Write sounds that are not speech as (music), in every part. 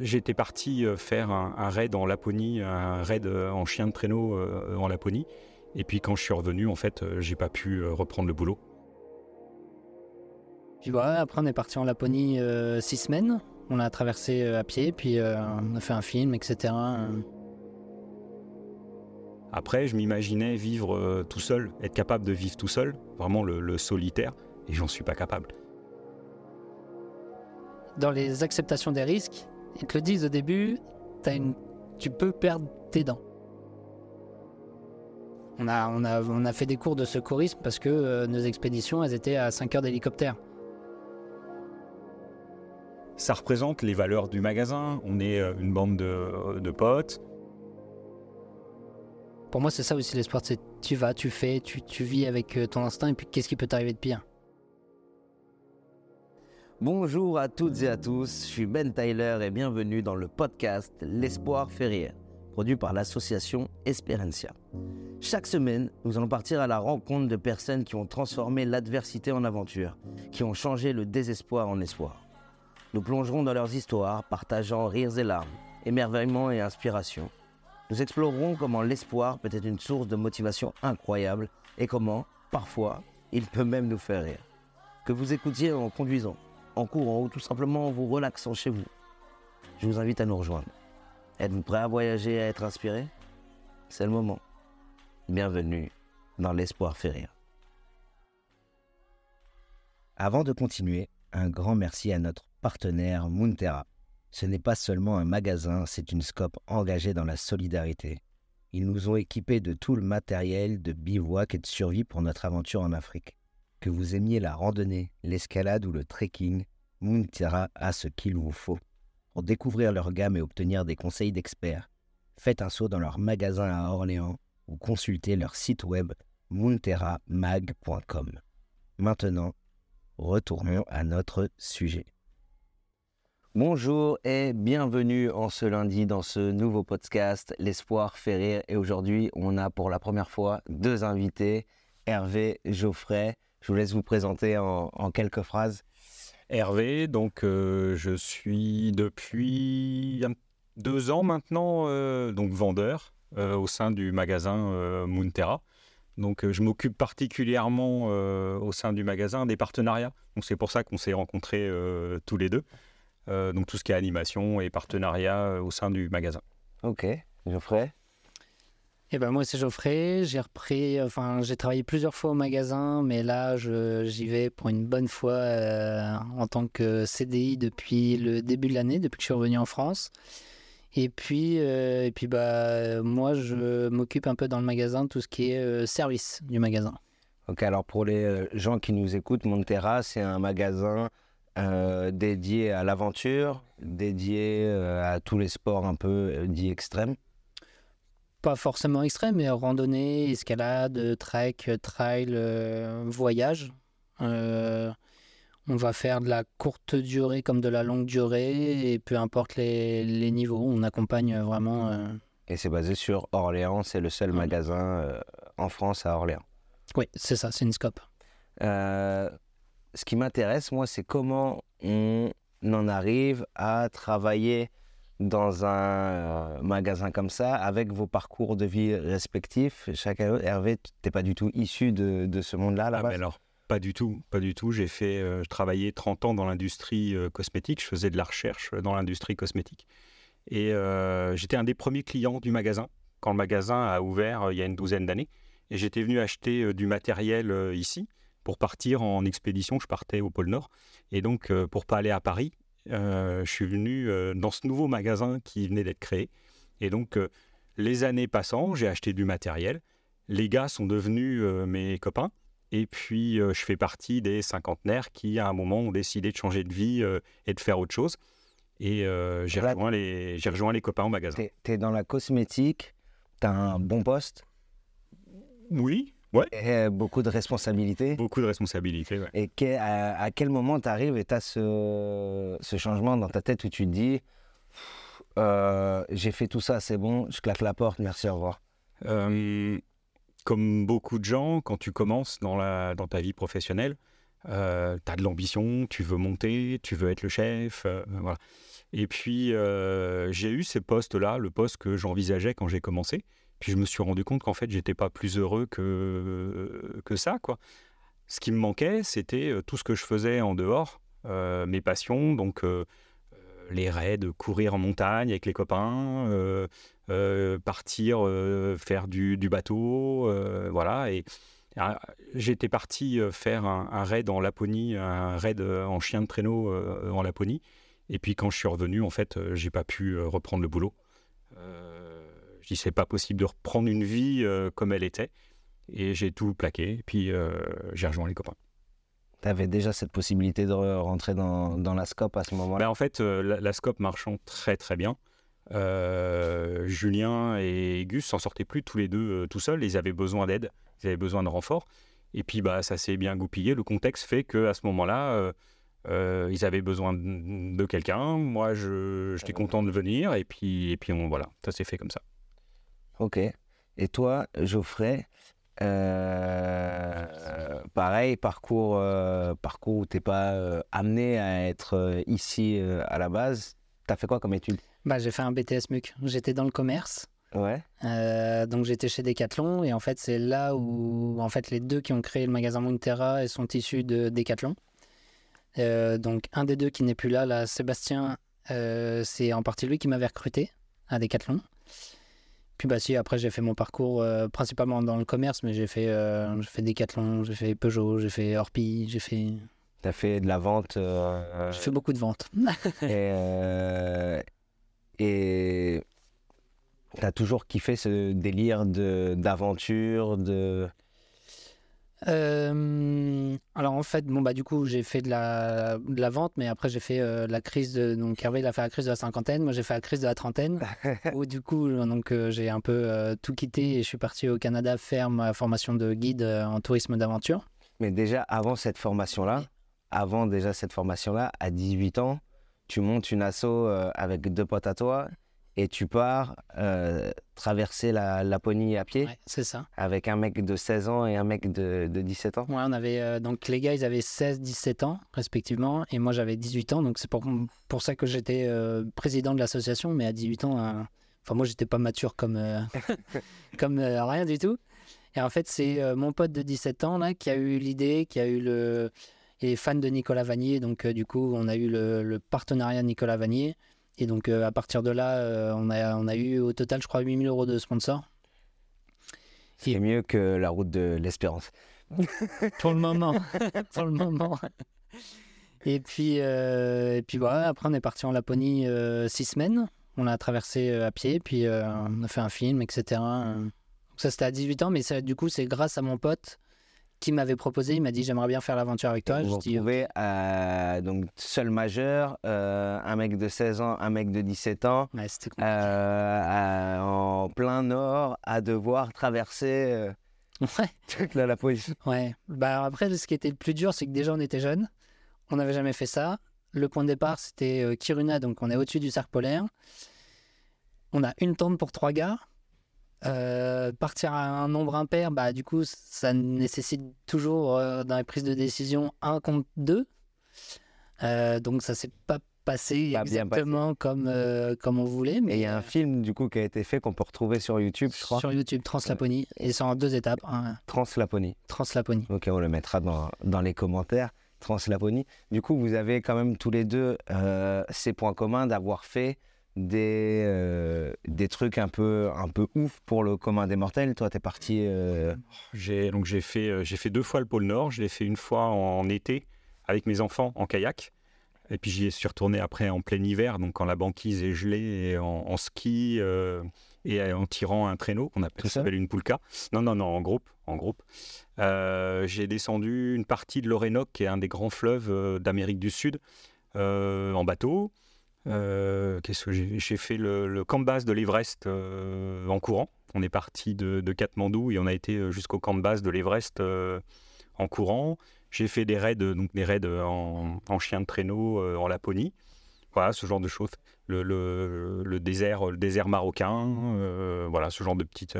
J'étais parti faire un, raid en Laponie, un raid en chien de traîneau en Laponie. Et puis quand je suis revenu, en fait, j'ai pas pu reprendre le boulot. Puis voilà, après on est parti en Laponie six semaines. On a traversé à pied, puis on a fait un film, etc. Après, je m'imaginais vivre tout seul, être capable de vivre tout seul, vraiment le solitaire, et j'en suis pas capable dans les acceptations des risques, ils te le disent au début, une... tu peux perdre tes dents. On a, on, a, on a fait des cours de secourisme parce que euh, nos expéditions, elles étaient à 5 heures d'hélicoptère. Ça représente les valeurs du magasin. On est euh, une bande de, de potes. Pour moi, c'est ça aussi l'espoir. C'est tu vas, tu fais, tu, tu vis avec euh, ton instinct et puis qu'est-ce qui peut t'arriver de pire? Bonjour à toutes et à tous, je suis Ben Tyler et bienvenue dans le podcast L'espoir fait produit par l'association Esperencia. Chaque semaine, nous allons partir à la rencontre de personnes qui ont transformé l'adversité en aventure, qui ont changé le désespoir en espoir. Nous plongerons dans leurs histoires, partageant rires et larmes, émerveillement et inspiration. Nous explorerons comment l'espoir peut être une source de motivation incroyable et comment, parfois, il peut même nous faire rire. Que vous écoutiez en conduisant, en courant ou tout simplement en vous relaxant chez vous, je vous invite à nous rejoindre. Êtes-vous prêt à voyager et à être inspiré? C'est le moment. Bienvenue dans l'espoir fait rire. Avant de continuer, un grand merci à notre partenaire Moonterra. Ce n'est pas seulement un magasin, c'est une scope engagée dans la solidarité. Ils nous ont équipés de tout le matériel de bivouac et de survie pour notre aventure en Afrique. Que vous aimiez la randonnée, l'escalade ou le trekking, Moonterra a ce qu'il vous faut. Pour découvrir leur gamme et obtenir des conseils d'experts, faites un saut dans leur magasin à Orléans ou consultez leur site web moonterramag.com. Maintenant, retournons à notre sujet. Bonjour et bienvenue en ce lundi dans ce nouveau podcast L'espoir fait rire. Et aujourd'hui, on a pour la première fois deux invités, Hervé Geoffrey je vous laisse vous présenter en, quelques phrases. Hervé, donc euh, je suis depuis deux ans maintenant euh, donc vendeur euh, au sein du magasin Moonterra. Donc je m'occupe particulièrement au sein du magasin des partenariats. Donc c'est pour ça qu'on s'est rencontrés tous les deux. donc tout ce qui est animation et partenariat au sein du magasin. Ok, Geoffrey? Eh ben moi c'est Geoffrey, j'ai repris, enfin j'ai travaillé plusieurs fois au magasin, mais là j'y vais pour une bonne fois euh, en tant que CDI depuis le début de l'année, depuis que je suis revenu en France. Et puis, euh, et puis bah moi je m'occupe un peu dans le magasin tout ce qui est euh, service du magasin. Ok, alors pour les gens qui nous écoutent, Montera c'est un magasin dédié à l'aventure, dédié à tous les sports un peu dits extrêmes pas forcément extrême, mais randonnée, escalade, trek, trail, euh, voyage. Euh, on va faire de la courte durée comme de la longue durée, et peu importe les, niveaux, on accompagne vraiment. Euh, et c'est basé sur Orléans, c'est le seul magasin en France à Orléans. Oui, c'est ça, c'est une scope. ce qui m'intéresse, moi, c'est comment on en arrive à travailler dans un euh, magasin comme ça, avec vos parcours de vie respectifs, chacun, Hervé, tu n'es pas du tout issu de, de ce monde-là là ah, Alors, pas du tout, pas du tout. J'ai fait, euh, je travaillais 30 ans dans l'industrie euh, cosmétique, je faisais de la recherche dans l'industrie cosmétique. Et j'étais un des premiers clients du magasin, quand le magasin a ouvert il y a une douzaine d'années. Et j'étais venu acheter du matériel ici pour partir en expédition. Je partais au pôle Nord. Et donc, pour pas aller à Paris, euh, je suis venu euh, dans ce nouveau magasin qui venait d'être créé. Et donc, euh, les années passant, j'ai acheté du matériel. Les gars sont devenus mes copains. Et puis, je fais partie des cinquantenaires qui, à un moment, ont décidé de changer de vie et de faire autre chose. Et j'ai rejoint, les, rejoint les copains au magasin. Tu es, dans la cosmétique, tu as un bon poste Oui, Ouais. Et beaucoup de responsabilités. Beaucoup de responsabilités, ouais. Et à, quel moment tu arrives et tu as ce, ce, changement dans ta tête où tu te dis euh, j'ai fait tout ça, c'est bon, je claque la porte, merci, au revoir euh, Comme beaucoup de gens, quand tu commences dans, la, dans ta vie professionnelle, euh, tu as de l'ambition, tu veux monter, tu veux être le chef. voilà. Et puis, j'ai eu ces postes-là, le poste que j'envisageais quand j'ai commencé. Puis je me suis rendu compte qu'en fait, j'étais pas plus heureux que, que ça, quoi. Ce qui me manquait, c'était tout ce que je faisais en dehors, mes passions, donc les raids, courir en montagne avec les copains, partir faire du, bateau, voilà. Et ah, j'étais parti faire un, un, raid en Laponie, un raid en chien de traîneau en Laponie. Et puis quand je suis revenu, en fait, j'ai pas pu reprendre le boulot. Je dis, c'est pas possible de reprendre une vie euh, comme elle était. Et j'ai tout plaqué. Et puis, euh, j'ai rejoint les copains. Tu avais déjà cette possibilité de rentrer dans, dans la SCOP à ce moment-là? Ben, En fait, euh, la, SCOP marchant très très bien. Julien et Gus s'en sortaient plus tous les deux tout seuls. Ils avaient besoin d'aide, ils avaient besoin de renfort. Et puis, bah, ça s'est bien goupillé. Le contexte fait qu'à ce moment-là, ils avaient besoin de, quelqu'un. Moi, j'étais content de venir. Et puis, et puis on, voilà, ça s'est fait comme ça. Ok. Et toi, Geoffrey, euh, pareil, parcours, euh, parcours où tu n'es pas euh, amené à être ici à la base. Tu as fait quoi comme étude? Bah, J'ai fait un BTS MUC. J'étais dans le commerce. Ouais. donc j'étais chez Decathlon et en fait c'est là où en fait les deux qui ont créé le magasin Montera sont issus de Decathlon. donc un des deux qui n'est plus là, là Sébastien, c'est en partie lui qui m'avait recruté à Decathlon. Puis bah si, après j'ai fait mon parcours euh, principalement dans le commerce, mais j'ai fait, euh, j'ai fait Decathlon, j'ai fait Peugeot, j'ai fait Orpi, j'ai fait... T'as fait de la vente euh, J'ai fait beaucoup de ventes. et et t'as toujours kiffé ce délire de, d'aventure, de... Euh, alors en fait, bon bah du coup j'ai fait de la, de la vente, mais après j'ai fait euh, la crise de donc Hervé il a fait la crise de la cinquantaine, moi j'ai fait la crise de la trentaine, (laughs) où du coup donc euh, j'ai un peu tout quitté et je suis parti au Canada faire ma formation de guide en tourisme d'aventure. Mais déjà avant cette formation là, avant déjà cette formation là, à 18 ans, tu montes une asso avec deux potes à toi et tu pars euh, traverser la Laponie à pied. c'est ça. Avec un mec de 16 ans et un mec de, de 17 ans? Ouais, on avait euh, donc les gars, ils avaient 16, 17 ans respectivement, et moi j'avais 18 ans, donc c'est pour, pour ça que j'étais euh, président de l'association, mais à 18 ans, enfin moi j'étais pas mature comme (laughs) (laughs) comme rien du tout. Et en fait, c'est mon pote de 17 ans là qui a eu l'idée, qui a eu le et fan de Nicolas Vanier, donc du coup on a eu le, le partenariat Nicolas Vanier. Et donc, euh, à partir de là, euh, on, a, on a eu au total, je crois, 8000 euros de sponsors. C'est mieux que la route de l'espérance. (laughs) Pour le moment. (laughs) Pour le moment. Et puis, euh, et puis voilà, après, on est parti en Laponie six semaines. On a traversé à pied, puis on a fait un film, etc. ça, c'était à 18 ans, mais ça, du coup, c'est grâce à mon pote qui m'avait proposé, il m'a dit j'aimerais bien faire l'aventure avec toi. Vous vous retrouvez donc seul majeur, euh, un mec de 16 ans, un mec de 17 ans, euh, en plein nord, à devoir traverser euh, toute la, police. Ouais. Bah après, ce qui était le plus dur, c'est que déjà on était jeunes, on n'avait jamais fait ça. Le point de départ, c'était Kiruna, donc on est au-dessus du cercle polaire. On a une tente pour trois gars. Euh, partir à un nombre impair, bah, du coup, ça nécessite toujours euh, dans les prises de décision un contre deux. Euh, donc ça s'est pas passé exactement comme, comme on voulait. Mais il y a un film du coup qui a été fait qu'on peut retrouver sur YouTube, je crois. Sur YouTube, Translaponie, et c'est en deux étapes. Hein. Translaponie. Translaponie. Ok, on le mettra dans, dans les commentaires. Translaponie. Du coup, vous avez quand même tous les deux ces points communs d'avoir fait des, euh, des trucs un peu, un peu ouf pour le commun des mortels. Toi, tu es parti. Euh, j'ai, donc j'ai, fait, euh, j'ai fait deux fois le pôle Nord. Je l'ai fait une fois en, été avec mes enfants en kayak. Et puis j'y suis retourné après en plein hiver, donc quand la banquise est gelée, et en, ski et en tirant un traîneau qu'on appelle, s'appelle une poulka. Non, non, non, en groupe. En groupe. j'ai descendu une partie de l'Orénoque, qui est un des grands fleuves d'Amérique du Sud, en bateau. Euh, qu'est-ce que j'ai fait le, camp de base de l'Everest euh, en courant. On est parti de, de, Katmandou et on a été euh, jusqu'au camp de base de l'Everest en courant. J'ai fait des raids, donc des raids en, chien de traîneau en Laponie. Voilà, ce genre de choses. Le, le, désert, le désert marocain, voilà, ce genre de petites.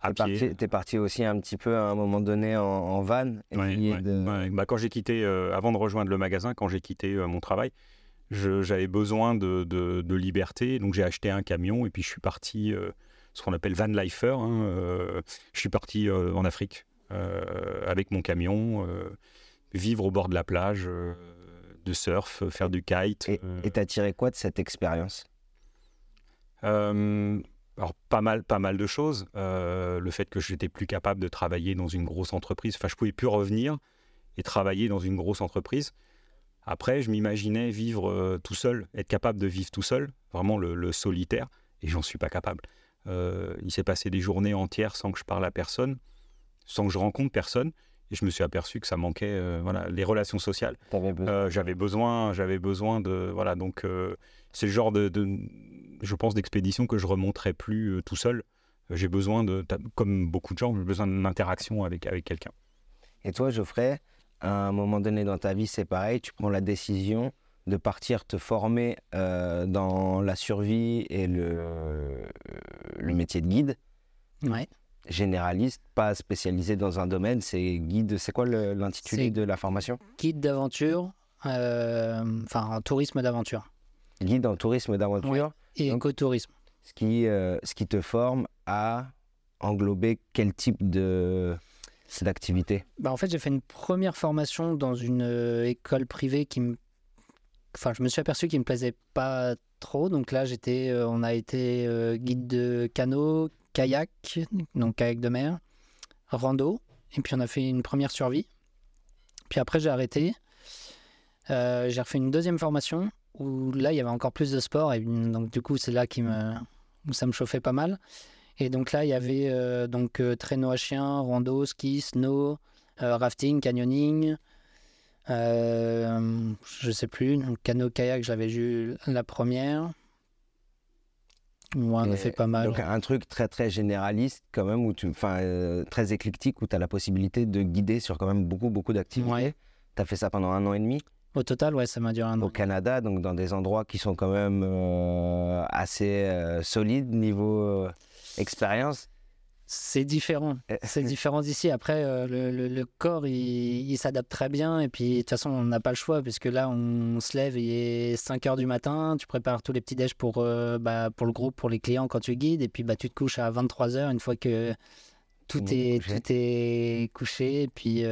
à pied. T'es parti aussi un petit peu à un moment donné en, van. Bah, quand j'ai quitté, avant de rejoindre le magasin, quand j'ai quitté mon travail, j'avais besoin de, de, liberté, donc j'ai acheté un camion et puis je suis parti, ce qu'on appelle van lifer. Hein, je suis parti en Afrique avec mon camion, vivre au bord de la plage, de surf, faire du kite. Et tu as tiré quoi de cette expérience? Alors pas mal, pas mal de choses. Euh, le fait que j'étais plus capable de travailler dans une grosse entreprise. Enfin, je pouvais plus revenir et travailler dans une grosse entreprise. Après, je m'imaginais vivre euh, tout seul, être capable de vivre tout seul, vraiment le, solitaire, et j'en suis pas capable. Euh, il s'est passé des journées entières sans que je parle à personne, sans que je rencontre personne, et je me suis aperçu que ça manquait, voilà, les relations sociales. j'avais besoin, j'avais besoin de, voilà, donc c'est le genre de je pense, d'expéditions que je remonterai plus euh, tout seul. Euh, j'ai besoin de, comme beaucoup de gens, j'ai besoin d'une interaction avec, avec quelqu'un. Et toi, Geoffrey, à un moment donné dans ta vie, c'est pareil, tu prends la décision de partir te former euh, dans la survie et le, le métier de guide. Ouais. Généraliste, pas spécialisé dans un domaine, c'est guide, c'est quoi l'intitulé de la formation? Guide d'aventure, enfin un tourisme d'aventure. Guide en tourisme d'aventure et écotourisme. Ce qui, euh, ce qui te forme à englober quel type de d'activité bah En fait, j'ai fait une première formation dans une euh, école privée qui me... Enfin, je me suis aperçu qu'il ne me plaisait pas trop. Donc là, euh, on a été guide de canot, kayak, donc kayak de mer, rando. Et puis on a fait une première survie. Puis après, j'ai arrêté. j'ai refait une deuxième formation où là, il y avait encore plus de sport. Et donc, du coup, c'est là qui me, où ça me chauffait pas mal. Et donc là, il y avait euh, donc euh, traîneau à chien, rando, ski, snow, euh, rafting, canyoning. je sais plus, canot kayak, j'avais vu la première. on a fait pas mal. Donc un truc très très généraliste quand même, où tu, enfin très éclectique, où tu as la possibilité de guider sur quand même beaucoup beaucoup d'activités. Tu as fait ça pendant un an et demi? Au total, ouais, ça m'a duré un an. Au Canada, donc dans des endroits qui sont quand même euh, assez euh, solides niveau expérience. C'est différent. C'est différent d'ici. Après, le, corps, il, s'adapte très bien. Et puis, de toute façon, on n'a pas le choix, puisque là, on se lève, il est 5 heures du matin. Tu prépares tous les petits déj pour, bah, pour le groupe, pour les clients quand tu guides. Et puis, bah, tu te couches à 23 heures une fois que tout, est, tout est couché. Et puis,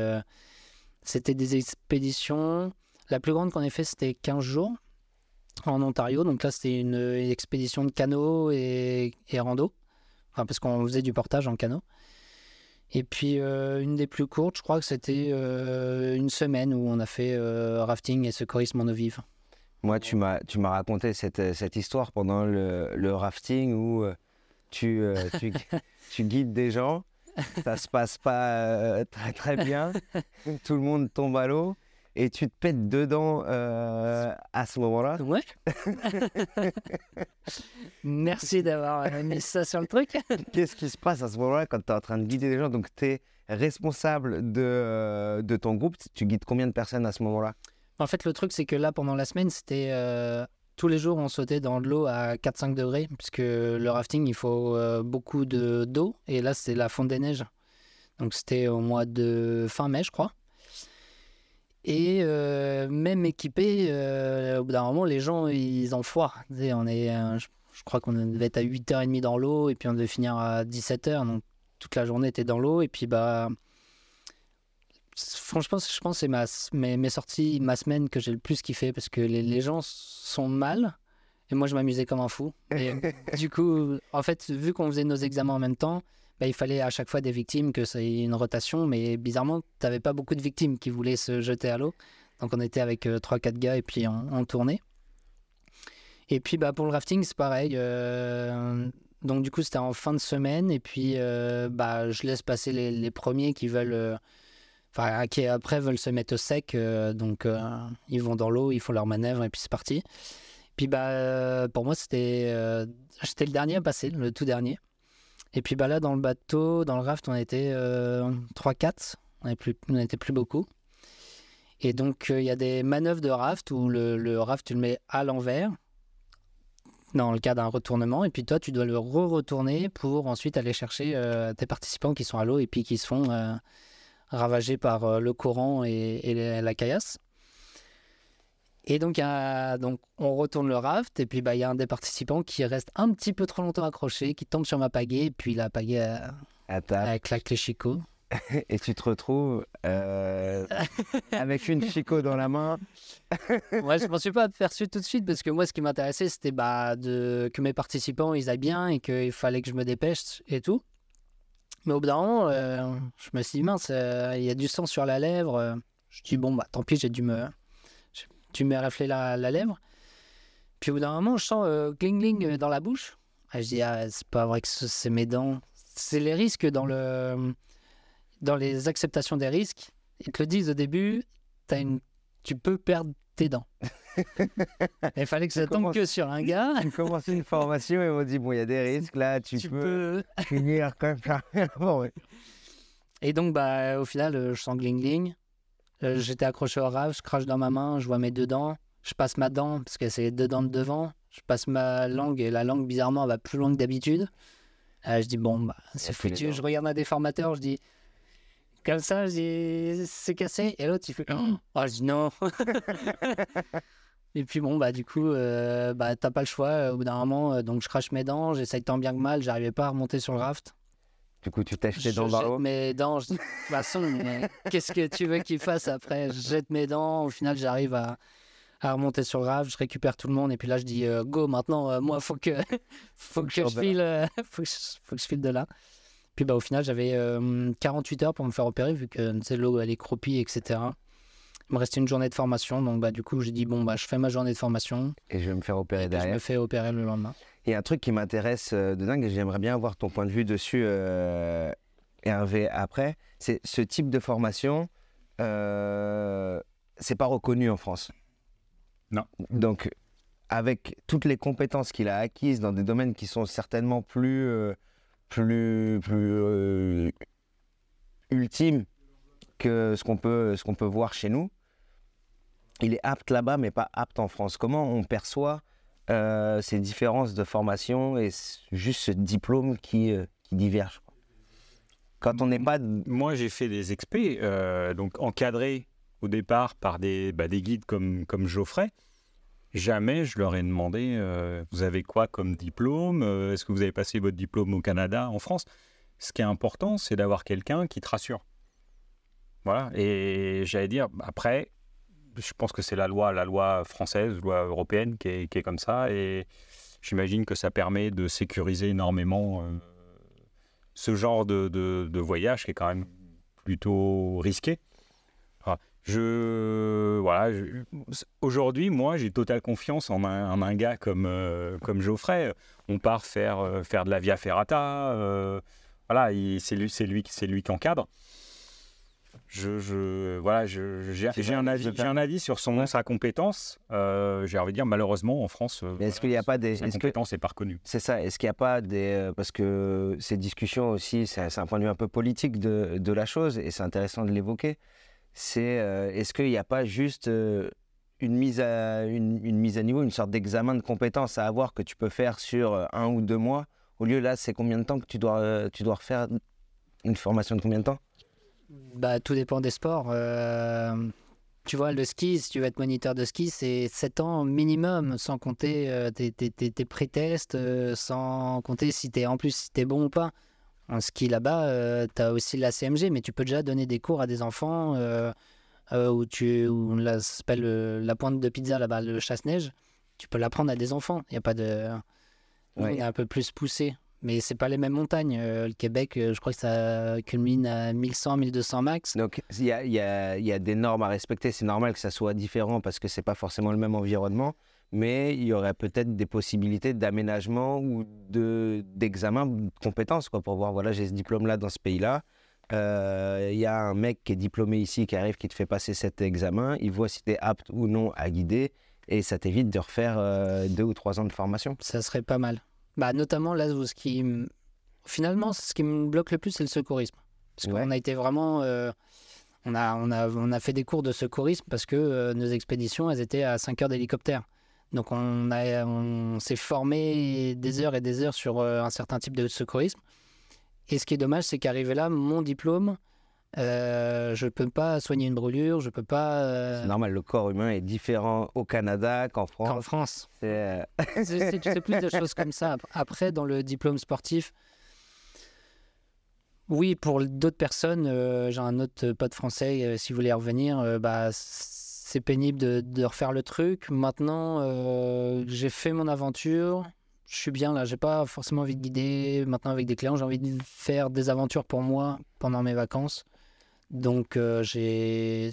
c'était des expéditions la plus grande qu'on ait fait, c'était 15 jours en Ontario. Donc là, c'était une, expédition de canot et, rando. Enfin, parce qu'on faisait du portage en canot. Et puis, euh, une des plus courtes, je crois que c'était euh, une semaine où on a fait euh, rafting et secourisme en eau vive. Moi, tu m'as, tu m'as raconté cette, cette, histoire pendant le, le rafting où tu, tu, (laughs) tu, guides des gens. Ça se passe pas très, très bien. (laughs) Tout le monde tombe à l'eau et tu te pètes dedans euh, à ce moment-là. Ouais. (laughs) Merci d'avoir mis ça sur le truc. (laughs) Qu'est-ce qui se passe à ce moment-là quand tu es en train de guider les gens? Donc, tu es responsable de, euh, de ton groupe. Tu guides combien de personnes à ce moment-là? En fait, le truc, c'est que là, pendant la semaine, c'était. Euh, tous les jours, on sautait dans de l'eau à 4-5 degrés, puisque le rafting, il faut beaucoup d'eau. Et là, c'est la fonte des neiges. Donc, c'était au mois de fin mai, je crois. Et euh, même équipé, euh, au bout d'un moment, les gens, ils en foirent. on est, euh, je, crois qu'on devait être à 8h30 dans l'eau et puis on devait finir à 17h. Donc toute la journée était dans l'eau. Et puis, bah, franchement, je pense que c'est ma, mes, mes, sorties, ma semaine que j'ai le plus kiffé parce que les, les gens sont mal. Et moi, je m'amusais comme un fou. Et (laughs) du coup, en fait, vu qu'on faisait nos examens en même temps, bah, il fallait à chaque fois des victimes, que c'est une rotation, mais bizarrement, tu n'avais pas beaucoup de victimes qui voulaient se jeter à l'eau. Donc on était avec 3-4 euh, gars et puis on, tournait. Et puis bah, pour le rafting, c'est pareil. Euh, donc du coup, c'était en fin de semaine et puis euh, bah, je laisse passer les, premiers qui veulent... Enfin, qui après veulent se mettre au sec, donc ils vont dans l'eau, ils font leur manœuvre et puis c'est parti. Puis bah, pour moi, c'était j'étais le dernier à passer, le tout dernier. Et puis bah là, dans le bateau, dans le raft, on était 3-4. Euh, on n'était plus, beaucoup. Et donc, euh, il y a des manœuvres de raft où le, raft, tu le mets à l'envers, dans le cas d'un retournement. Et puis toi, tu dois le re-retourner pour ensuite aller chercher euh, tes participants qui sont à l'eau et puis qui se font ravager par le courant et, la caillasse. Et donc, on retourne le raft, et puis bah, il y a un des participants qui reste un petit peu trop longtemps accroché, qui tombe sur ma pagaie, et puis la pagaie euh, elle claque les chicots. (laughs) Et tu te retrouves euh, avec une chicot dans la main. (laughs) Moi, je m'en suis pas aperçu tout de suite, parce que moi, ce qui m'intéressait, c'était bah, de... que mes participants ils aillent bien, et qu'il fallait que je me dépêche et tout. Mais au bout d'un moment, euh, je me suis dit, mince, euh, il y a du sang sur la lèvre. Je dis, bon, bah tant pis, j'ai dû me, j'ai dû me rafler la, la lèvre. Puis au bout d'un moment, je sens euh, gling gling dans la bouche. Ah, je dis, ah, c'est pas vrai que ce- c'est mes dents. C'est les risques dans, le, dans les acceptations des risques. Ils te le disent au début, t'as une, tu peux perdre tes dents. (laughs) Il fallait que ça tombe que sur un gars. Tu commences une formation et on dit bon, il y a des (laughs) risques là, tu, Tu peux, peux. finir comme ça. (laughs) Bon, ouais. Et donc, bah, au final, euh, je sens gling gling. Euh, J'étais accroché au rave, je crache dans ma main, je vois mes deux dents. Je passe ma dent, parce que c'est les deux dents de devant. Je passe ma langue, et la langue, bizarrement, elle va plus loin que d'habitude. Euh, je dis, bon, bah, c'est foutu. Je regarde un déformateur, je dis, comme ça, je dis, c'est cassé. Et l'autre, il fait, oh, je dis, non. (laughs) Et puis bon, bah du coup, euh, bah, t'as pas le choix au bout d'un moment. euh, donc je crache mes dents, j'essaye tant bien que mal, j'arrivais pas à remonter sur le raft. Du coup, tu tes Je dents dans jette l'eau. mes dents. Je dis, de toute façon, mais qu'est-ce que tu veux qu'il fasse après? Je jette mes dents. Au final, j'arrive à, à remonter sur le raft. Je récupère tout le monde. Et puis là, je dis, euh, go, maintenant, euh, moi, faut que, (laughs) faut que, je file, euh, (laughs) faut, que je, faut que je file de là. Puis bah, au final, j'avais euh, 48 heures pour me faire opérer, vu que l'eau, elle est croupie, etc. Il me restait une journée de formation. Donc, bah, du coup, j'ai dit, bon, bah, je fais ma journée de formation. Et je vais me faire opérer Et puis, je derrière. me fais opérer le lendemain. Il y a un truc qui m'intéresse euh, de dingue et j'aimerais bien avoir ton point de vue dessus, euh, Hervé, après. C'est ce type de formation, euh, c'est pas reconnu en France. Non. Donc, avec toutes les compétences qu'il a acquises dans des domaines qui sont certainement plus, euh, plus, plus euh, ultimes que ce qu'on peut, ce qu'on peut voir chez nous, il est apte là-bas, mais pas apte en France. Comment on perçoit euh, ces différences de formation et juste ce diplôme qui, euh, diverge. Quand on n'est pas... Moi, j'ai fait des expés, euh, donc encadrés au départ par des, bah, des guides comme, Geoffrey. Jamais je leur ai demandé euh, vous avez quoi comme diplôme? Est-ce que vous avez passé votre diplôme au Canada, en France? Ce qui est important, c'est d'avoir quelqu'un qui te rassure. Voilà. Et j'allais dire, après, je pense que c'est la loi, la loi française, loi européenne qui est, comme ça. Et j'imagine que ça permet de sécuriser énormément euh, ce genre de, voyage qui est quand même plutôt risqué. Je, voilà, aujourd'hui, moi, j'ai totale confiance en un, gars comme, euh, comme Geoffrey. On part faire, euh, faire de la via ferrata. voilà, il- c'est lui, c'est lui, c'est lui qui encadre. Je, je- voilà, j'ai un avis, je j'ai un avis sur son, sa compétence. Euh, j'ai envie de dire, malheureusement, en France, euh, Mais est-ce qu'il n'y a pas des... sa compétence n'est pas reconnue. C'est ça, est-ce qu'il n'y a pas des... euh, Parce que ces discussions aussi, c'est un point de vue un peu politique de, de la chose et c'est intéressant de l'évoquer. C'est euh, est-ce qu'il n'y a pas juste euh, une, mise à, une, une mise à niveau, une sorte d'examen de compétences à avoir que tu peux faire sur un ou deux mois? Au lieu là, c'est combien de temps que tu dois, tu dois refaire une formation de combien de temps? Bah, tout dépend des sports. Euh, tu vois, le ski, si tu veux être moniteur de ski, c'est 7 ans minimum, sans compter euh, tes, tes, tes, tes pré-tests, euh, sans compter si t'es en plus si t'es bon ou pas. En ski là-bas, tu as aussi la CMG, mais tu peux déjà donner des cours à des enfants où tu, où ça s'appelle la pointe de pizza là-bas, le chasse-neige. Tu peux l'apprendre à des enfants. Il y a pas de. Ouais. On est un peu plus poussé. Mais c'est pas les mêmes montagnes. Euh, le Québec, euh, je crois que ça culmine à 1100, 1200 max. Donc il y a, il y a- il y a des normes à respecter. C'est normal que ça soit différent parce que c'est pas forcément le même environnement. Mais il y aurait peut-être des possibilités d'aménagement ou de d'examen de compétences quoi, pour voir voilà j'ai ce diplôme là dans ce pays-là. Euh, Il y a un mec qui est diplômé ici qui arrive qui te fait passer cet examen. Il voit si tu es apte ou non à guider et ça t'évite de refaire deux ou trois ans de formation. Ça serait pas mal. Bah, notamment là où ce qui. Finalement, ce qui me bloque le plus, c'est le secourisme. Parce Ouais. qu'on a été vraiment. euh, on, a, on, a, on a fait des cours de secourisme parce que euh, nos expéditions, elles étaient à 5 heures d'hélicoptère. Donc on, a, on s'est formé des heures et des heures sur euh, un certain type de secourisme. Et ce qui est dommage, c'est qu'arrivé là, mon diplôme, Euh, je peux pas soigner une brûlure, je peux pas. euh, C'est normal, le corps humain est différent au Canada qu'en qu'en France. France. C'est, euh, (laughs) plus de (laughs) choses comme ça. Après, dans le diplôme sportif, oui, pour d'autres personnes, euh, j'ai un autre pote français, si vous voulez revenir, bah, c'est pénible de, de refaire le truc. Maintenant, j'ai fait mon aventure. Je suis bien là, j'ai pas forcément envie de guider maintenant avec des clients, j'ai envie de faire des aventures pour moi pendant mes vacances. Donc euh, j'ai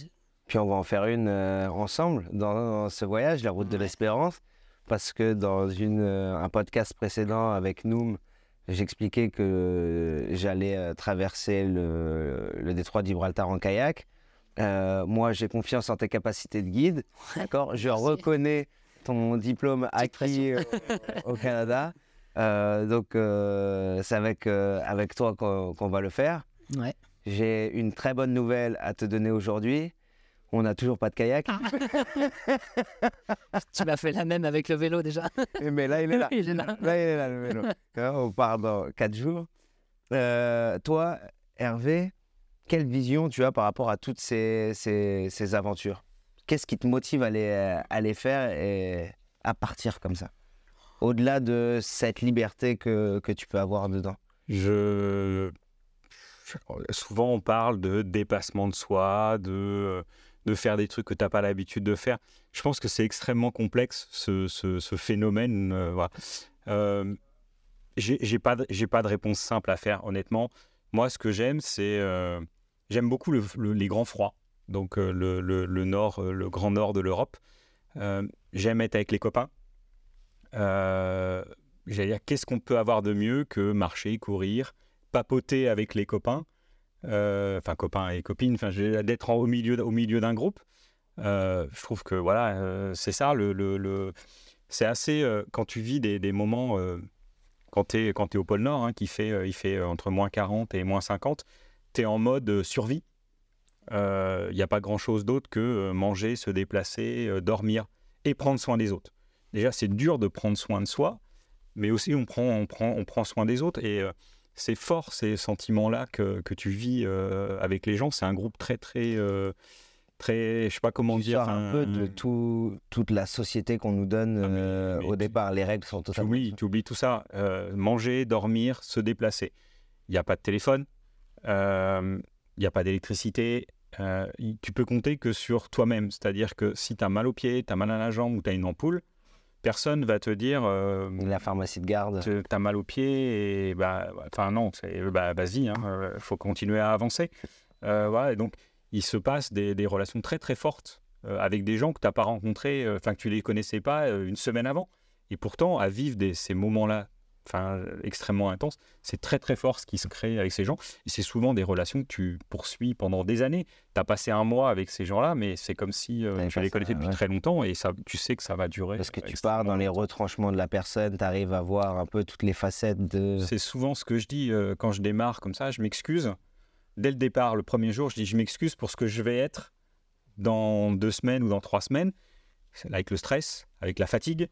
Puis on va en faire une euh, ensemble dans, dans ce voyage, la route de l'espérance, parce que dans une, euh, un podcast précédent avec Noom, j'expliquais que j'allais traverser le, le détroit de Gibraltar en kayak. Euh, moi, j'ai confiance en tes capacités de guide. D'accord? Je merci. reconnais ton diplôme acquis euh, au (laughs) Canada. Euh, donc, c'est avec, avec toi qu'on qu'on va le faire. ouais. J'ai une très bonne nouvelle à te donner aujourd'hui. On n'a toujours pas de kayak, (laughs) tu m'as fait la même avec le vélo déjà. mais là, il est là. Il est là. Là, il est là, le vélo. (laughs) On part dans 4 jours. Euh, toi, Hervé, quelle vision tu as par rapport à toutes ces, ces, ces aventures? Qu'est-ce qui te motive à les, à les faire et à partir comme ça? Au-delà de cette liberté que, que tu peux avoir dedans? Je... Souvent, on parle de dépassement de soi, de, de faire des trucs que tu n'as pas l'habitude de faire. Je pense que c'est extrêmement complexe, ce, ce- phénomène. euh, voilà. Euh, j'ai pas, de- réponse simple à faire, honnêtement. Moi, ce que j'aime, c'est... euh, j'aime beaucoup le- le- les grands froids, donc euh, le, le- nord, euh, le grand nord de l'Europe. Euh, j'aime être avec les copains. Euh, J'allais dire, qu'est-ce qu'on peut avoir de mieux que marcher, courir, papoter avec les copains, euh, enfin copains et copines, enfin d'être au milieu, au milieu d'un groupe. Euh, je trouve que voilà, euh, c'est ça, le, le- c'est assez quand tu vis des, des moments, quand tu es, t'es au pôle Nord, hein, qui fait, il fait entre moins 40 et moins 50, tu es en mode survie. Il n'y a pas grand-chose d'autre que manger, se déplacer, dormir et prendre soin des autres. Déjà, c'est dur de prendre soin de soi, mais aussi on prend, on prend, on prend soin des autres. Et c'est fort ces sentiments-là que, que tu vis euh, avec les gens. C'est un groupe très, très, euh, très, je sais pas comment Tu dire. sors un peu de tout, toute la société qu'on nous donne Ah, mais- euh, mais au tu- départ. Les règles sont totalement. oublies, tu oublies tout ça. Manger, dormir, se déplacer. Il n'y a pas de téléphone, il n'y a pas d'électricité. tu peux compter que sur toi-même. C'est-à-dire que si tu as mal aux pieds, tu as mal à la jambe ou tu as une ampoule, personne va te dire euh, La pharmacie de garde. tu as mal aux pieds et bah enfin non c'est bah vas-y il faut continuer à avancer Euh, voilà et donc il se passe des, des relations très très fortes euh, avec des gens que tu n'as pas rencontrés euh, enfin que tu les connaissais pas euh, une semaine avant et pourtant à vivre des, ces moments là enfin extrêmement intenses c'est très très fort ce qui se crée avec ces gens et c'est souvent des relations que tu poursuis pendant des années tu as passé un mois avec ces gens là mais c'est comme si euh, tu les connaissais depuis ouais. très longtemps et ça tu sais que ça va durer Parce que euh, tu pars dans les retranchements de la personne, tu arrives à voir un peu toutes les facettes de. C'est souvent ce que je dis euh, quand je démarre comme ça, je m'excuse. Dès le départ, le premier jour, je dis je m'excuse pour ce que je vais être dans deux semaines ou dans trois semaines, avec le stress, avec la fatigue,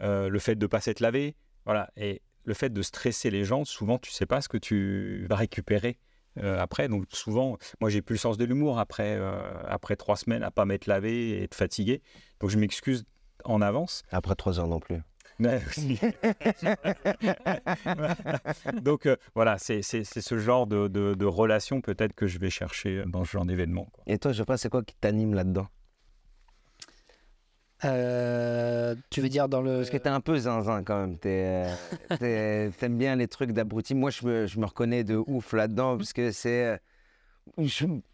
euh, le fait de ne pas s'être lavé, voilà. Et le fait de stresser les gens, souvent tu sais pas ce que tu vas récupérer euh, après. Donc souvent, moi j'ai plus le sens de l'humour après, euh, après trois semaines à pas m'être lavé et être fatigué. Donc je m'excuse en avance. Après trois heures non plus. (laughs) (laughs) Donc euh, voilà, c'est ce genre de, de, de relation peut-être que je vais chercher dans ce genre d'événement. Et toi, je sais pas, c'est quoi qui t'anime là-dedans? Euh, tu veux dire dans le. Parce que t'es un peu zinzin quand même. Euh, (laughs) T'aimes bien les trucs d'abruti. Moi, je me, je me reconnais de ouf là-dedans parce que c'est. euh,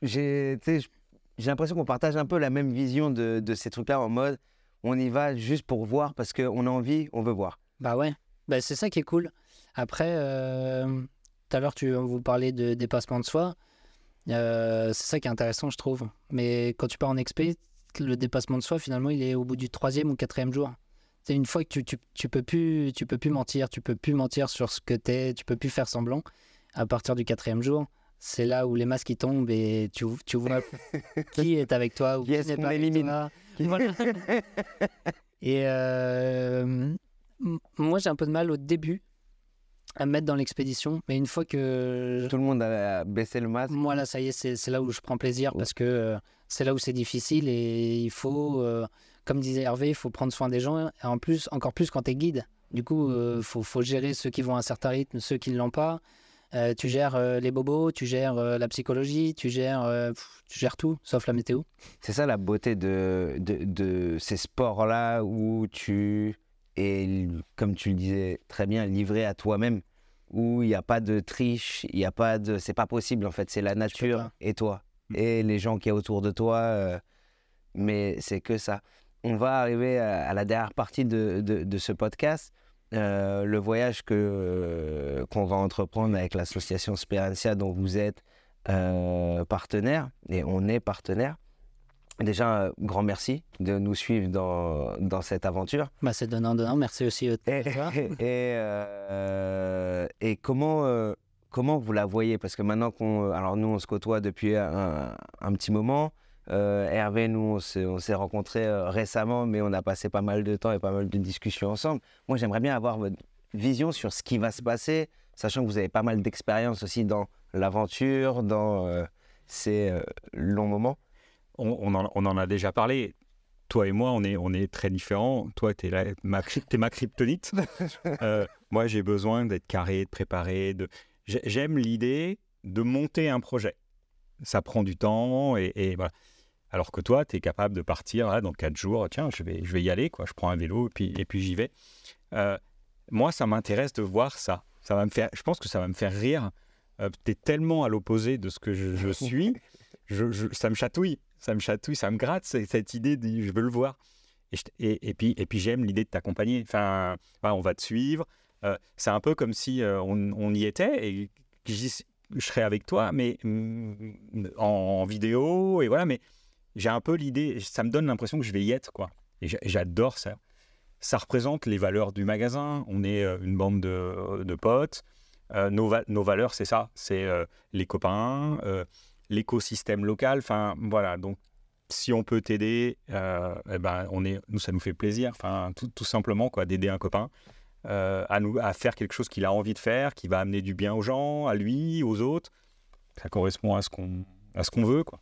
J'ai l'impression qu'on partage un peu la même vision de, de ces trucs-là en mode on y va juste pour voir parce qu'on a envie, on veut voir. Bah ouais, bah, c'est ça qui est cool. Après, tout à l'heure, tu vous parlais de dépassement de soi. Euh, c'est ça qui est intéressant, je trouve. Mais quand tu pars en expé, le dépassement de soi, finalement, il est au bout du troisième ou quatrième jour. C'est une fois que tu, tu, tu peux plus, tu peux plus mentir, tu peux plus mentir sur ce que t'es, tu peux plus faire semblant. À partir du quatrième jour, c'est là où les masques ils tombent et tu, tu vois (laughs) qui est avec toi ou Qui n'est pas avec élimine toi. (laughs) Voilà. Et euh, moi, j'ai un peu de mal au début à me mettre dans l'expédition. Mais une fois que Tout le monde a baissé le masque. moi là, ça y est, c'est là où je prends plaisir parce que euh, c'est là où c'est difficile et il faut, euh, comme disait Hervé, il faut prendre soin des gens. Et en plus, encore plus quand tu es guide. Du coup, il faut, faut gérer ceux qui vont à un certain rythme, ceux qui ne l'ont pas. Euh, tu gères euh, les bobos, tu gères euh, la psychologie, tu gères, euh, pff, tu gères tout, sauf la météo. C'est ça la beauté de, de, de ces sports-là où tu es, comme tu le disais très bien, livré à toi-même, où il n'y a pas de triche, il n'y a pas de. C'est pas possible en fait, c'est la nature et toi. Mm. Et les gens qui est autour de toi, euh, mais c'est que ça. On va arriver à, à la dernière partie de, de, de ce podcast. Euh, le voyage que euh, qu'on va entreprendre avec l'association Sperencia dont vous êtes partenaire et on est partenaire. Déjà, euh, grand merci de nous suivre dans, dans cette aventure. Bah, c'est donnant, donnant. Merci aussi. euh, Et, toi. (laughs) et, euh, et comment, euh, comment vous la voyez? Parce que maintenant qu'on. Alors, nous, on se côtoie depuis un, un petit moment. Euh, Hervé, nous, on s'est, on s'est rencontrés récemment, mais on a passé pas mal de temps et pas mal de discussions ensemble. Moi, j'aimerais bien avoir votre vision sur ce qui va se passer, sachant que vous avez pas mal d'expérience aussi dans l'aventure, dans ces longs moments. On, on en, on en a déjà parlé. Toi et moi, on est, on est très différents. Toi, tu es, ma, kryptonite. (laughs) Euh, moi, j'ai besoin d'être carré, de j'ai- J'aime l'idée de monter un projet. Ça prend du temps et, et voilà. Alors que toi, tu es capable de partir là, dans quatre jours. Tiens, je vais, je vais y aller. Quoi. Je prends un vélo et puis, et puis j'y vais. Euh, moi, ça m'intéresse de voir ça. ça va me faire, je pense que ça va me faire rire. Euh, tu es tellement à l'opposé de ce que je, je suis. (laughs) je, je- ça me chatouille. Ça me chatouille, ça me gratte, cette idée de je veux le voir. Et, et- puis, et puis j'aime l'idée de t'accompagner. Enfin, on va te suivre. Euh, c'est un peu comme si euh, on, y était et je, je serais avec toi, mais mm, en, en vidéo. Et voilà, mais j'ai un peu l'idée, ça me donne l'impression que je vais y être. quoi. Et j'a- j'adore ça. Ça représente les valeurs du magasin. On est euh, une bande de, de potes. Nos, va- nos valeurs, c'est ça. C'est les copains, l'écosystème local. Enfin, voilà. Donc, si on peut t'aider, euh, eh ben, on est, nous, ça nous fait plaisir. Enfin, tout, simplement, quoi, d'aider un copain euh, à faire quelque chose qu'il a envie de faire, qui va amener du bien aux gens, à lui, aux autres. Ça correspond à ce qu'on, à ce qu'on veut, quoi.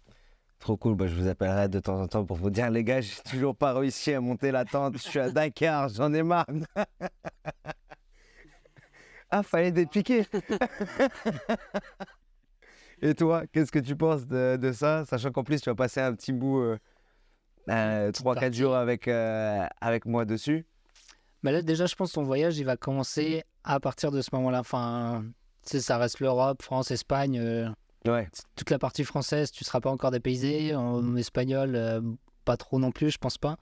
Trop cool, bah, je vous appellerai de temps en temps pour vous dire, les gars, j'ai toujours pas réussi à monter la tente, je suis à Dakar, j'en ai marre. (laughs) ah, fallait dépiquer. (laughs) Et toi, qu'est-ce que tu penses de, de ça, sachant qu'en plus tu vas passer un petit bout, euh, euh, 3-4 partie. jours avec, euh, avec moi dessus Mais là, déjà, je pense que ton voyage, il va commencer à partir de ce moment-là. Enfin, tu sais, ça reste l'Europe, France, Espagne. euh, Ouais, toute la partie française, tu ne seras pas encore dépaysé. En espagnol, euh, pas trop non plus, je pense pas.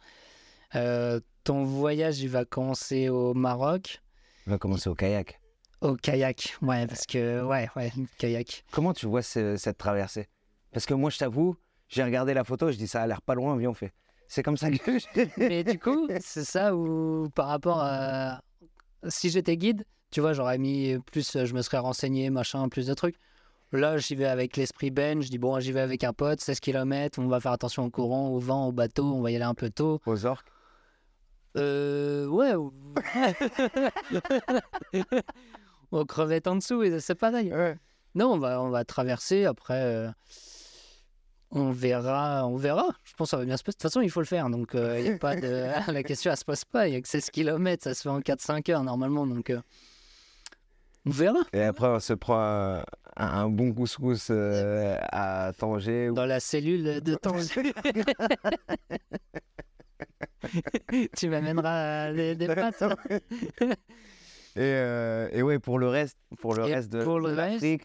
Ton voyage, il va commencer au Maroc, on va commencer au kayak. Au kayak. Ouais, parce que, ouais, ouais, kayak. Comment tu vois ce- cette traversée? Parce que moi, je t'avoue, j'ai regardé la photo, je dis ça a l'air pas loin, viens on fait. C'est comme ça que. (laughs) Mais du coup, c'est ça où, par rapport à. Si j'étais guide, tu vois, j'aurais mis plus, je me serais renseigné, machin, plus de trucs. Là, j'y vais avec l'esprit Ben, je dis bon, j'y vais avec un pote, 16 km, on va faire attention au courant, au vent, au bateau, on va y aller un peu tôt. aux orques? Euh. Ouais. (laughs) (laughs) aux crevettes en dessous, et c'est pareil. Ouais. Non, on va, on va traverser, après. euh, On verra, on verra. Je pense que ça va bien se passer. De toute façon, il faut le faire. Donc, il y a pas de... (laughs) (laughs) la question, elle se pose pas. Il y a que 16 km, ça se fait en 4-5 heures normalement. Donc, euh, on verra. Et après, on se prend un, bon couscous euh, à Tanger. ou- Dans la cellule de ton. (laughs) tu m'amèneras des, des pâtes. Et, euh, et ouais, pour le reste, pour le Et reste de pour le de l'Afrique,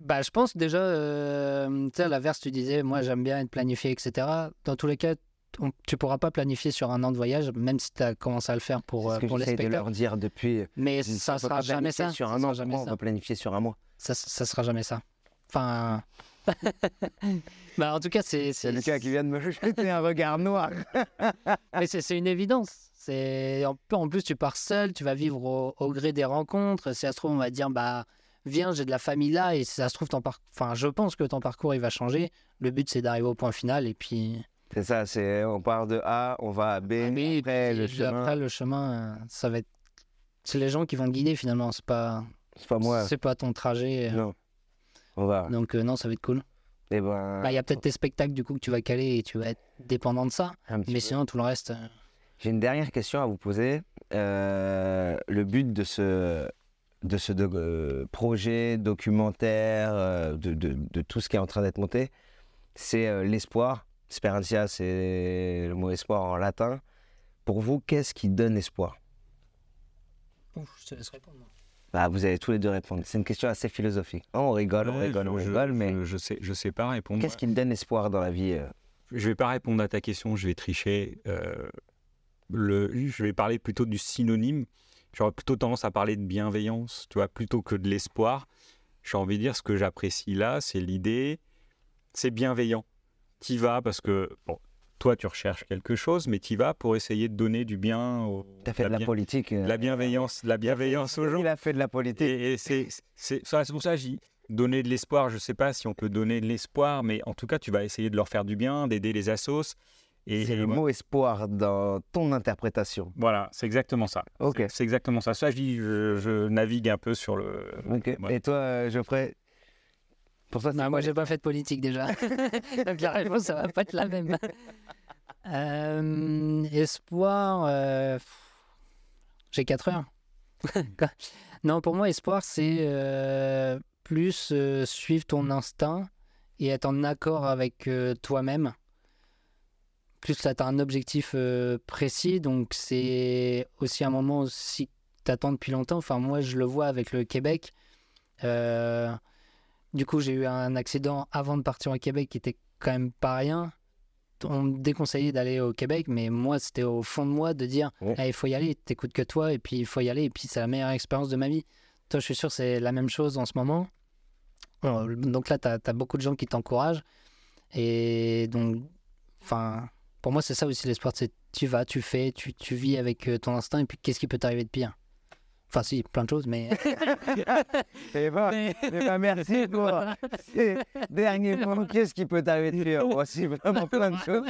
Bah, je pense déjà, euh, tu sais, à l'inverse, tu disais, moi j'aime bien être planifié, etc. Dans tous les cas, on- tu pourras pas planifier sur un an de voyage, même si tu as commencé à le faire pour, euh, ce que pour les j'essaie de leur dire depuis. Mais ça sera jamais ça. Sur ça un sera an, jamais on ça. va planifier sur un mois? Ça, ça sera jamais ça. Enfin. Bah, en tout cas, c'est. C'est Lucas qui vient de me (laughs) jeter un regard noir. Mais c'est c'est une évidence. C'est en, plus tu pars seul, tu vas vivre au, au gré des rencontres. Si ça se trouve, on va dire bah viens, j'ai de la famille là, et si ça se trouve ton parcours. Enfin, je pense que ton parcours il va changer. Le but c'est d'arriver au point final et puis. C'est ça, c'est on part de A, on va à B, Oui, après puis le chemin. après, le chemin, euh, ça va être. C'est les gens qui vont te guider finalement. C'est pas. C'est pas moi. C'est pas ton trajet. euh, Non. On va. Donc euh, non, ça va être cool. Eh ben, Bah, Il y a peut-être tes spectacles du coup que tu vas caler et tu vas être dépendant de ça. Mais peu. sinon, tout le reste. euh, J'ai une dernière question à vous poser. Euh, le but de ce, de ce euh, projet documentaire, euh, de, de- de tout ce qui est en train d'être monté, c'est euh, l'espoir. Sperantia, c'est le mot espoir en latin. Pour vous, qu'est-ce qui donne espoir? Ouf, je te laisse répondre. Bah, Vous allez tous les deux répondre. C'est une question assez philosophique. Oh, on rigole, on rigole, je- on je- rigole, mais je, je sais, je sais pas répondre. qu'est-ce qui donne espoir dans la vie euh Je vais pas répondre à ta question, je vais tricher. Euh, le, je vais parler plutôt du synonyme. J'aurais plutôt tendance à parler de bienveillance, tu vois, plutôt que de l'espoir. J'ai envie de dire ce que j'apprécie là, c'est l'idée, c'est bienveillant. T'y vas parce que, bon, toi tu recherches quelque chose, mais t'y vas pour essayer de donner du bien aux, Tu as fait de la bien- politique. euh, la bienveillance, la bienveillance aux gens. Il a fait de la politique. Et, et c'est pour ça que dis donner de l'espoir. Je ne sais pas si on peut donner de l'espoir, mais en tout cas, tu vas essayer de leur faire du bien, d'aider les assos. Et, C'est le mot espoir dans ton interprétation. Voilà, c'est exactement ça. Ok. C'est exactement ça. Ça, je je, navigue un peu sur le. Ok. Ouais. Et toi, euh, Geoffrey Pour c'est Bah, quoi moi, j'ai pas fait de politique déjà. (laughs) Donc la réponse, ça va pas être la même. Euh, espoir, euh, j'ai 4 heures. (laughs) Non, pour moi, espoir, c'est euh, plus suivre ton instinct et être en accord avec toi-même. Plus tu as un objectif précis, donc c'est aussi un moment aussi que tu attends depuis longtemps. Enfin, moi, je le vois avec le Québec. Euh, du coup, j'ai eu un accident avant de partir au Québec qui était quand même pas rien. On me déconseillait d'aller au Québec, mais moi, c'était au fond de moi de dire Ouais. Eh, il faut y aller, t'écoutes que toi, et puis il faut y aller, et puis c'est la meilleure expérience de ma vie. Toi, je suis sûr, c'est la même chose en ce moment. Donc là, tu as, beaucoup de gens qui t'encouragent. Et donc, enfin, pour moi, c'est ça aussi l'espoir c'est tu vas, tu fais, tu, tu vis avec euh, ton instinct, et puis qu'est-ce qui peut t'arriver de pire? Enfin, si, plein de choses, mais. (laughs) Eh ben, mais- eh ben, merci pour ces derniers (laughs) mots. Qu'est-ce qui peut t'arriver Moi aussi, vraiment (laughs) plein de choses.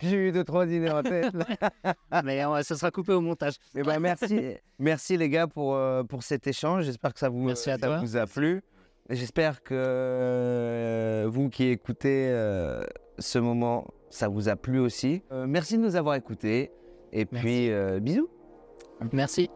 J'ai eu deux, trois idées en tête. mais euh, ça sera coupé au montage. Eh ben, merci, merci les gars pour, euh, pour cet échange. J'espère que ça vous, Merci à ça toi. vous a plu. J'espère que euh, vous qui écoutez euh, ce moment, ça vous a plu aussi. Euh, merci de nous avoir écoutés. Et Merci. puis, euh, bisous. Merci.